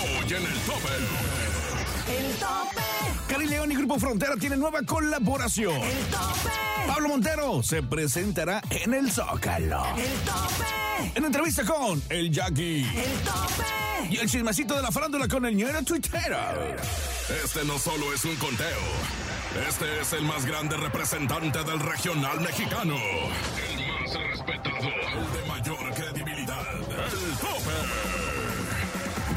Hoy en el tope. El tope. Cari León y Grupo Frontera tienen nueva colaboración. El tope. Pablo Montero se presentará en el Zócalo. El tope. En entrevista con el Jackie. El tope. Y el chismecito de la farándula con el ñero tuitero. Este no solo es un conteo. Este es el más grande representante del regional mexicano. El más respetado. El de mayor credibilidad.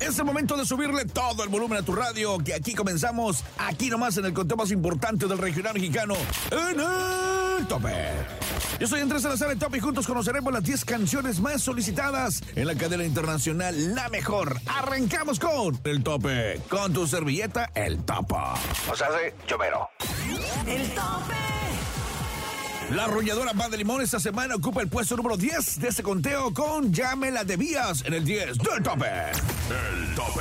Es el momento de subirle todo el volumen a tu radio, que aquí comenzamos, aquí nomás en el conteo más importante del regional mexicano, en el tope. Yo soy Andrés Salazar el Top y juntos conoceremos las 10 canciones más solicitadas en la cadena internacional La Mejor. Arrancamos con el tope, con tu servilleta, el topo. O sea, sí, chomero. El tope. La arrolladora Banda Limón esta semana ocupa el puesto número 10 de ese conteo con Llámela de Vías en el 10 del tope. El tope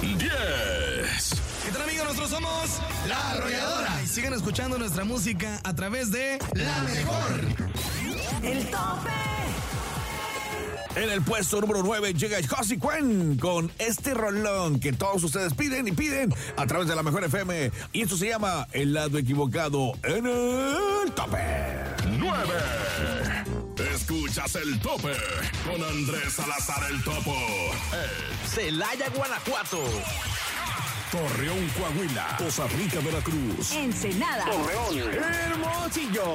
10. ¿Qué tal amigos? Nosotros somos La Arrolladora. Y sigan escuchando nuestra música a través de La Mejor. El tope. En el puesto número 9 llega Josie Quen con este rolón que todos ustedes piden y piden a través de la Mejor FM. Y esto se llama El lado equivocado en el tope. 9. Escuchas el tope con Andrés Salazar el Topo. El Celaya, Guanajuato. Torreón, Coahuila. Costa Rica, Veracruz. Ensenada. Hermosillo.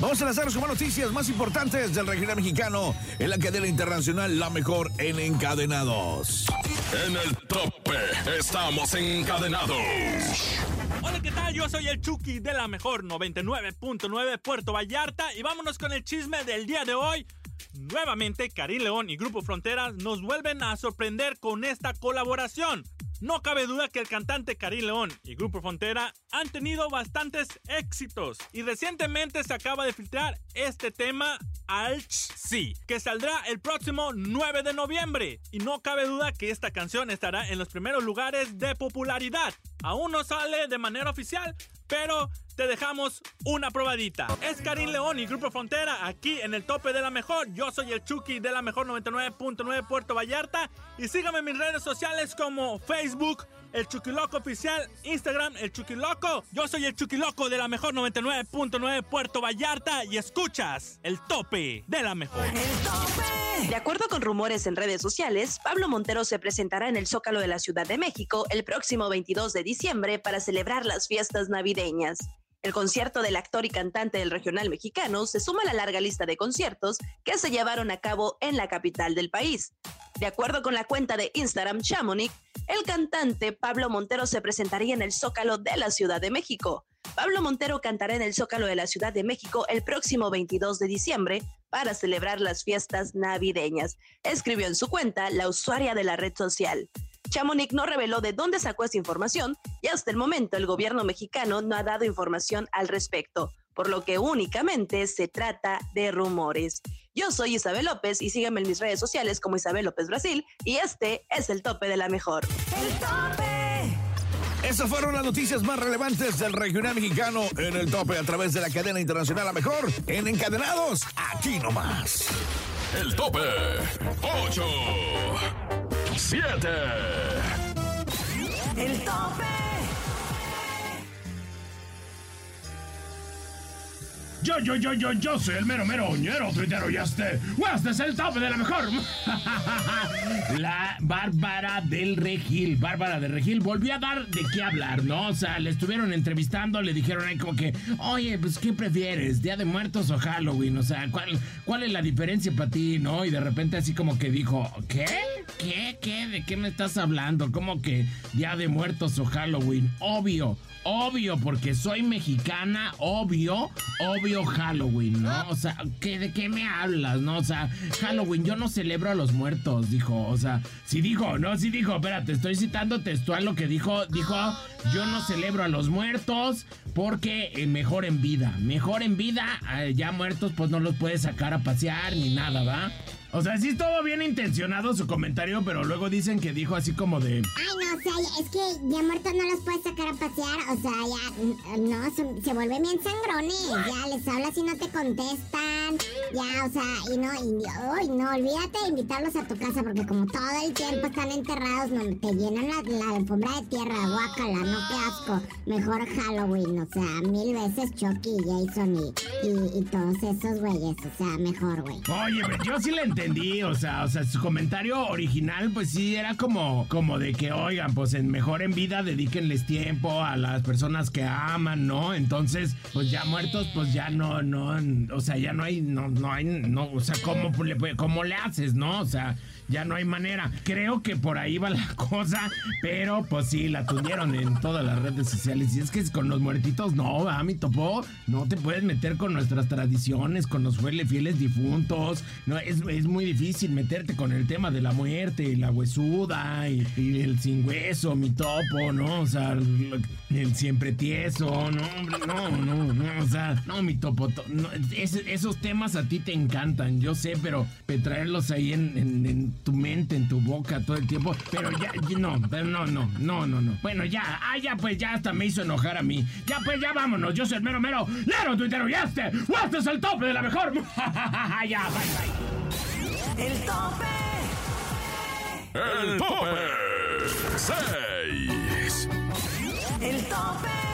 Vamos a lanzar las noticias más importantes del regional mexicano en la cadena internacional La Mejor en Encadenados. En el tope estamos encadenados. Hola, ¿qué tal? Yo soy el Chucky de la mejor 99.9 Puerto Vallarta y vámonos con el chisme del día de hoy. Nuevamente, Karim León y Grupo Fronteras nos vuelven a sorprender con esta colaboración. No cabe duda que el cantante Karim León y Grupo Frontera han tenido bastantes éxitos y recientemente se acaba de filtrar este tema Alch Sí, que saldrá el próximo 9 de noviembre y no cabe duda que esta canción estará en los primeros lugares de popularidad. Aún no sale de manera oficial, pero te dejamos una probadita. Es Karim León y Grupo Frontera aquí en el tope de la mejor. Yo soy el Chucky de la mejor 99.9 Puerto Vallarta y síganme en mis redes sociales como Facebook, el Chucky Loco Oficial, Instagram, el Chucky Loco. Yo soy el Chucky Loco de la mejor 99.9 Puerto Vallarta y escuchas el tope de la mejor. El tope. De acuerdo con rumores en redes sociales, Pablo Montero se presentará en el Zócalo de la Ciudad de México el próximo 22 de diciembre para celebrar las fiestas navideñas. El concierto del actor y cantante del regional mexicano se suma a la larga lista de conciertos que se llevaron a cabo en la capital del país. De acuerdo con la cuenta de Instagram Chamonix, el cantante Pablo Montero se presentaría en el Zócalo de la Ciudad de México. Pablo Montero cantará en el Zócalo de la Ciudad de México el próximo 22 de diciembre para celebrar las fiestas navideñas, escribió en su cuenta la usuaria de la red social. Chamonix no reveló de dónde sacó esta información y hasta el momento el gobierno mexicano no ha dado información al respecto, por lo que únicamente se trata de rumores. Yo soy Isabel López y síganme en mis redes sociales como Isabel López Brasil y este es el tope de la mejor. El tope. Esas fueron las noticias más relevantes del regional mexicano en el tope a través de la cadena internacional La Mejor en Encadenados, aquí nomás. El tope 8. 7. El tope. Yo, yo, yo, yo, yo soy el mero, mero, ñero, tuitero y este. Este es el tope de la mejor. la Bárbara del Regil. Bárbara del Regil volvió a dar de qué hablar, ¿no? O sea, le estuvieron entrevistando, le dijeron ahí como que, oye, pues, ¿qué prefieres? ¿Día de Muertos o Halloween? O sea, ¿cuál, cuál es la diferencia para ti, no? Y de repente así como que dijo, ¿qué? ¿Qué? ¿Qué? ¿De qué me estás hablando? ¿Cómo que Día de Muertos o Halloween? Obvio. Obvio, porque soy mexicana, obvio, obvio Halloween, ¿no? O sea, ¿qué, ¿de qué me hablas, no? O sea, Halloween, yo no celebro a los muertos, dijo. O sea, sí dijo, no, sí dijo, espérate, estoy citando textual lo que dijo. Dijo, yo no celebro a los muertos porque eh, mejor en vida. Mejor en vida, eh, ya muertos, pues no los puedes sacar a pasear ni nada, ¿va? O sea, sí estuvo bien intencionado su comentario, pero luego dicen que dijo así como de... Ay, no, o sea, es que ya muertos no los puedes sacar a pasear, o sea, ya, no, se, se vuelven bien sangrones, ya les hablas y no te contestan, ya, o sea, y no, y, no, olvídate de invitarlos a tu casa, porque como todo el tiempo están enterrados, no, te llenan la, la alfombra de tierra, guácala, no, qué asco, mejor Halloween, o sea, mil veces Chucky, y, y, y todos esos güeyes, o sea, mejor, güey. Oye, pero yo sí le entendí, o sea, o sea, su comentario original, pues sí, era como, como de que, oigan, pues en mejor en vida, dedíquenles tiempo a las personas que aman, ¿no? Entonces, pues ya muertos, pues ya no, no, o sea, ya no hay, no, no hay, no, o sea, ¿cómo le, cómo le haces, no? O sea, ya no hay manera. Creo que por ahí va la cosa, pero pues sí, la tundieron en todas las redes sociales. Y es que con los muertitos, no, va, mi topo, no te puedes meter con nuestras tradiciones, con los fieles, difuntos. No, es, es muy difícil meterte con el tema de la muerte y la huesuda y, el sin hueso, mi topo, ¿no? O sea, el, siempre tieso, no, hombre, no, no, no, o sea, no, mi topo, to- no, es- esos temas a ti te encantan, yo sé, pero, pero traerlos ahí en, en- en tu mente, en tu boca todo el tiempo, pero ya, no, pero no, no, no, no, no. Bueno, ya, ah, ya, pues ya hasta me hizo enojar a mí. Ya, pues ya vámonos, yo soy el mero, mero, lero, tuitero, y este, este es el tope de la mejor. ya, bye, bye. El tope. El tope 6. El tope.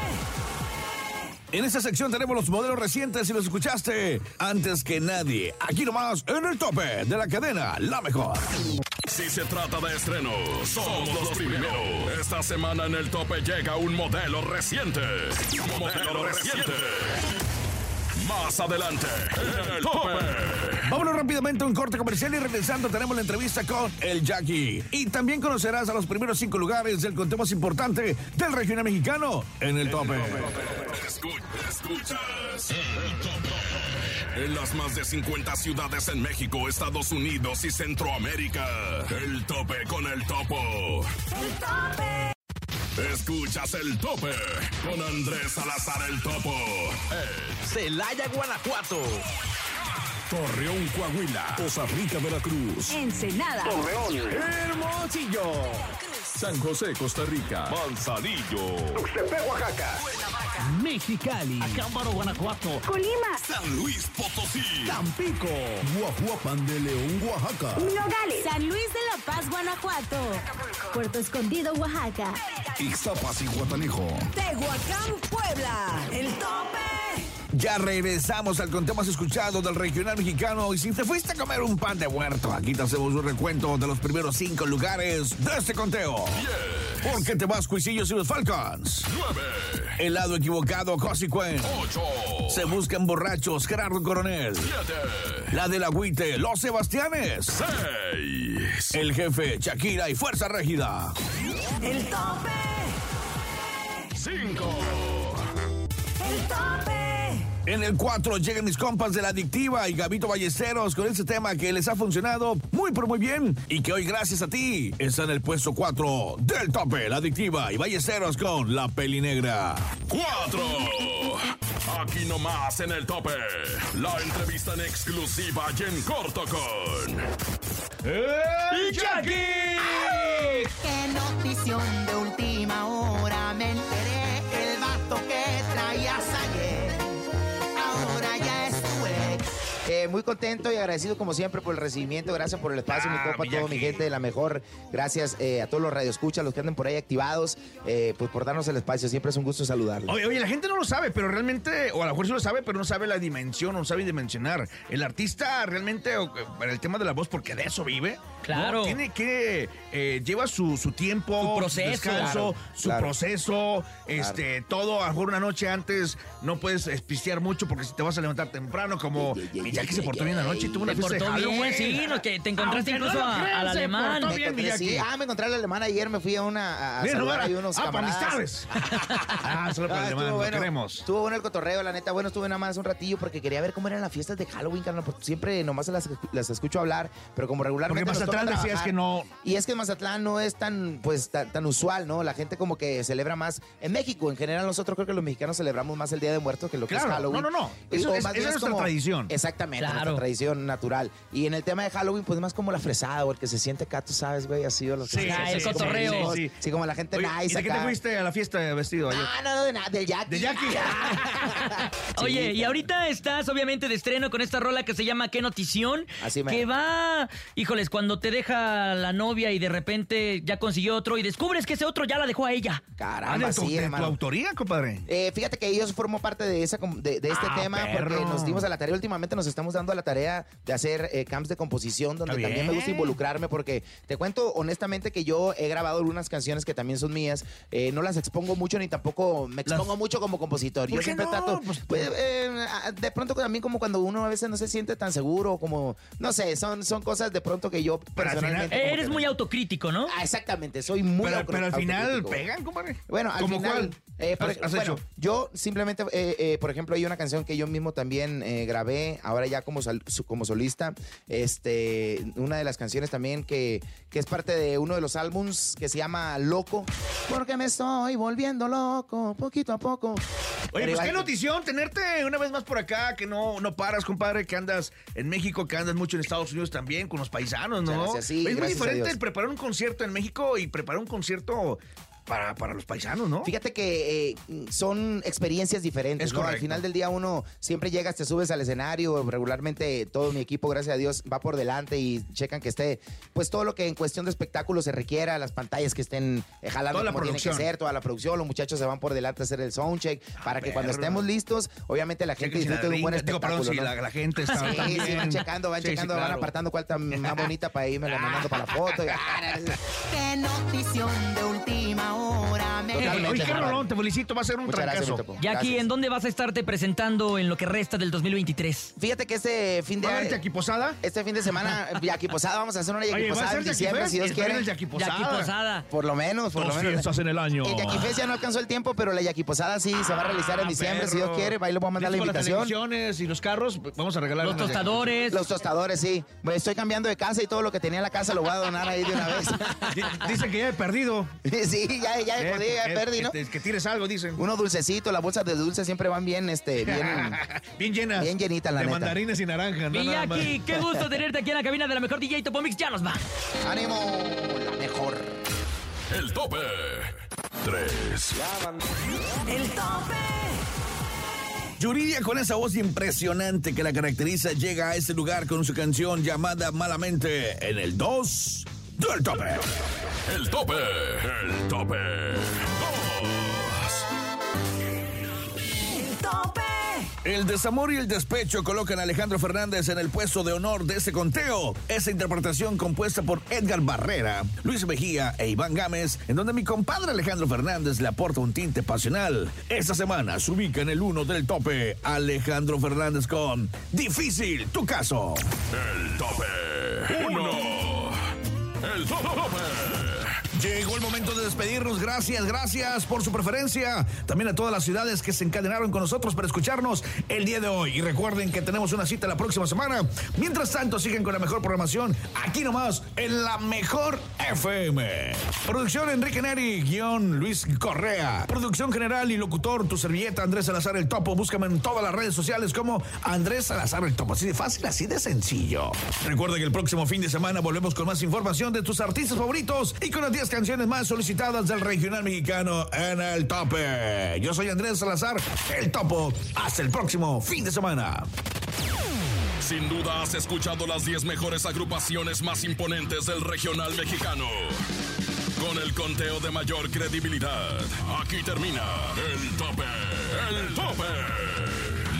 En esta sección tenemos los modelos recientes y los escuchaste antes que nadie. Aquí nomás en el tope de la cadena La Mejor. Si se trata de estrenos, somos los primeros. Esta semana en el tope llega un modelo reciente. Modelo reciente. Más adelante, en el tope. Vámonos rápidamente a un corte comercial y regresando tenemos la entrevista con el Jackie. Y también conocerás a los primeros cinco lugares del conteo más importante del regional mexicano en el tope. Escuchas el tope. En las más de 50 ciudades en México, Estados Unidos y Centroamérica. El tope con el topo. El tope. Escuchas el tope con Andrés Salazar el topo. Celaya, Guanajuato. Torreón, Coahuila. Costa Rica, Veracruz. Ensenada. Hermosillo. San José, Costa Rica. Manzanillo. Mexicali. Acámbaro, Guanajuato. Colima. San Luis Potosí. Tampico. Guajuapan de León, Oaxaca. Nogales. San Luis de la Paz, Guanajuato. Puerto Escondido, Oaxaca. Ixtapas y Guatanejo. Tehuacán, Puebla. El tope. Ya regresamos al conteo más escuchado del regional mexicano. Y si te fuiste a comer un pan de huerto, aquí te hacemos un recuento de los primeros cinco lugares de este conteo. Porque te vas, Cuisillos y los Falcons. 9, El lado equivocado, Cosicuen. 8, Se buscan borrachos, Gerardo Coronel. 7, La del agüite, Los Sebastianes. 6, El jefe, Shakira y Fuerza Régida. El tope. 5, El tope. En el 4 llegan mis compas de la adictiva y Gabito Ballesteros con este tema que les ha funcionado muy pero muy bien y que hoy gracias a ti está en el puesto 4 del tope, la adictiva y Ballesteros con la peli negra. 4. Aquí nomás en el tope. La entrevista en exclusiva y en corto con. ¡El Jackie! Qué notición de Eh, muy contento y agradecido como siempre por el recibimiento. Gracias por el espacio, mi Ah, copa, mi todo mi gente de la mejor. Gracias eh, a todos los radioescuchas, los que anden por ahí activados, eh, pues por darnos el espacio. Siempre es un gusto saludarlos. Oye, oye, la gente no lo sabe, pero realmente, o a lo mejor sí lo sabe, pero no sabe la dimensión, no sabe dimensionar. El artista realmente, o, para el tema de la voz, porque de eso vive. Claro. ¿no? Tiene que, eh, lleva su, su tiempo, Su proceso. descanso, Claro, su claro. proceso, este, todo, a lo mejor una noche antes no puedes espistear mucho porque si te vas a levantar temprano, como mi Jackie se portó bien anoche y tuvo una fiesta de Halloween. sí, no, que te encontraste Aunque no incluso lo a- crean, al se alemán. portó Me bien, encontré- sí, ah, me encontré al alemán ayer, me fui a una a, a Bien, saludar ahí unos Ah, para camaradas. amistades. Ah, solo para el estuvo alemán, lo bueno, queremos. Estuvo bueno el cotorreo, la neta. Bueno, estuve nada más un ratillo porque quería ver cómo eran las fiestas de Halloween, carnal. Porque siempre nomás las, las escucho hablar, pero como regularmente. Porque nos toca Mazatlán decías trabajar. que no- Y es que Mazatlán no es tan, pues, tan, tan usual, ¿no? La gente como que celebra más. En México, en general, nosotros creo que los mexicanos celebramos más el Día de Muertos que lo que Claro, es Halloween. no, no, no. Eso es- esa es nuestra tradición. Exactamente, Claro. nuestra tradición natural. Y en el tema de Halloween, pues más como la fresada o el que se siente acá, tú sabes, güey, así o los que Sí, se- Ah, el como cotorreo. Sí, sí. Sí, como la gente Oye, nice ¿Y de qué te fuiste a la fiesta vestido ayer? Ah, no, de nada, del Jackie. ¿De Jackie? Oye, y ahorita estás obviamente de estreno con esta rola que se llama ¿Qué notición? Así mero. Que va, híjoles, cuando te deja la novia y de repente ya consiguió otro y descubres que ese otro ya la dejó a ella. Ah, Caramba, de tu, sí, de tu hermano. autoría, compadre. Eh, fíjate que ellos formó parte de esa de, de este Ah, tema perro. porque nos dimos a la tarea últimamente nos estamos dando a la tarea de hacer eh, camps de composición donde Está también me gusta involucrarme porque te cuento honestamente que yo he grabado algunas canciones que también son mías eh, no las expongo mucho ni tampoco me expongo mucho como compositor ¿Por yo siempre no? trato Pues- pues, eh, de pronto también como cuando uno a veces no se siente tan seguro como no sé son son cosas de pronto que yo Pero al final- Eres que- muy autocrítico, ¿no? Ah, exactamente soy muy Pero, pero al final pegan, compadre. Bueno, al ¿Cómo final, cuál? eh, por- has, has bueno, hecho? yo simplemente, eh, eh, por ejemplo, hay una canción que yo mismo también eh, grabé, ahora ya como, como solista, este, una de las canciones también que, que es parte de uno de los álbums que se llama Loco, porque me estoy volviendo loco, poquito a poco. Oye, pues qué notición tenerte una vez más por acá, que no, no paras, compadre, que andas en México, que andas mucho en Estados Unidos también con los paisanos, ¿no? Gracias, sí, es muy diferente el preparar un concierto en México y preparar un concierto para, para los paisanos, ¿no? Fíjate que eh, son experiencias diferentes, Es ¿no? Al final del día uno siempre llegas, te subes al escenario, regularmente todo mi equipo, gracias a Dios, va por delante y checan que esté, pues todo lo que en cuestión de espectáculo se requiera, las pantallas que estén eh, jalando Toda la como tiene que producción. ser, toda la producción, los muchachos se van por delante a hacer el soundcheck, para que cuando estemos listos, obviamente la gente si disfrute de un buen ringa- digo, espectáculo, perdón, si ¿no? la, la gente está Sí, sí, van checando, van Sí, sí, checando, van claro. apartando cuál está más bonita para irme la mandando para la foto. y- ah, Qué notición de última Totalmente. Oye, qué rolón, te felicito, va a ser un Muchas gracias, trancazo. topo. Jackie, Gracias. ¿en dónde vas a estarte presentando en lo que resta del 2023? Fíjate que este fin de ¿Va a haber Jackie Posada? Este fin de semana, Yaqui Posada, vamos a hacer una Yaqui Oye, ¿va a Posada en Jackie diciembre, Fest? si Dios quiere. Jackie Posada. Jackie Posada. Por lo menos, por Dos lo menos. fiestas en el año. El Yaqui Fest ya no alcanzó el tiempo, pero la Yaqui Posada sí se va a realizar en Ah, diciembre, si. Dios quiere. Ahí le voy a mandar la las invitación. televisiones y los carros, vamos a regalar Los Jackie tostadores. Los tostadores, sí. Estoy cambiando de casa y todo lo que tenía en la casa lo voy a donar ahí de una vez. Di- Dicen que ya he perdido. sí, ya, ya, Eh, podía, ya perdí, ¿no? que, te- que tires algo, dicen. Unos dulcecitos, las bolsas de dulce siempre van bien, este, bien. bien llenas. Bien llenitas, la De neta. mandarines y naranjas. no Mi nada más. Jackie, qué gusto tenerte aquí en la cabina de la mejor DJ Topomix. Ya nos va. ¡Ánimo! La mejor. El tope. 3. El tope. Yuridia, con esa voz impresionante que la caracteriza, llega a este lugar con su canción llamada Malamente en el 2 del tope. El tope. El tope. 2. El tope. El desamor y el despecho colocan a Alejandro Fernández en el puesto de honor de ese conteo. Esa interpretación compuesta por Edgar Barrera, Luis Mejía e Iván Gámez, en donde mi compadre Alejandro Fernández le aporta un tinte pasional. Esta semana se ubica en el 1 del tope Alejandro Fernández con Difícil, tu caso. El tope. 1. El tope. Llegó el momento de despedirnos. Gracias, gracias por su preferencia. También a todas las ciudades que se encadenaron con nosotros para escucharnos el día de hoy. Y recuerden que tenemos una cita la próxima semana. Mientras tanto, siguen con la mejor programación aquí nomás en la mejor FM. Producción Enrique Neri, guion Luis Correa. Producción general y locutor, tu servilleta Andrés Salazar el Topo. Búscame en todas las redes sociales como Andrés Salazar el Topo. Así de fácil, así de sencillo. Recuerden que el próximo fin de semana volvemos con más información de tus artistas favoritos y con las 10 canciones más solicitadas del regional mexicano en el tope. Yo soy Andrés Salazar, el Topo. Hasta el próximo fin de semana. Sin duda has escuchado las 10 mejores agrupaciones más imponentes del regional mexicano. Con el conteo de mayor credibilidad, aquí termina el tope, el tope.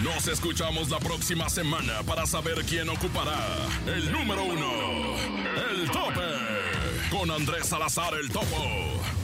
Nos escuchamos la próxima semana para saber quién ocupará el número uno, el tope, con Andrés Salazar el Topo.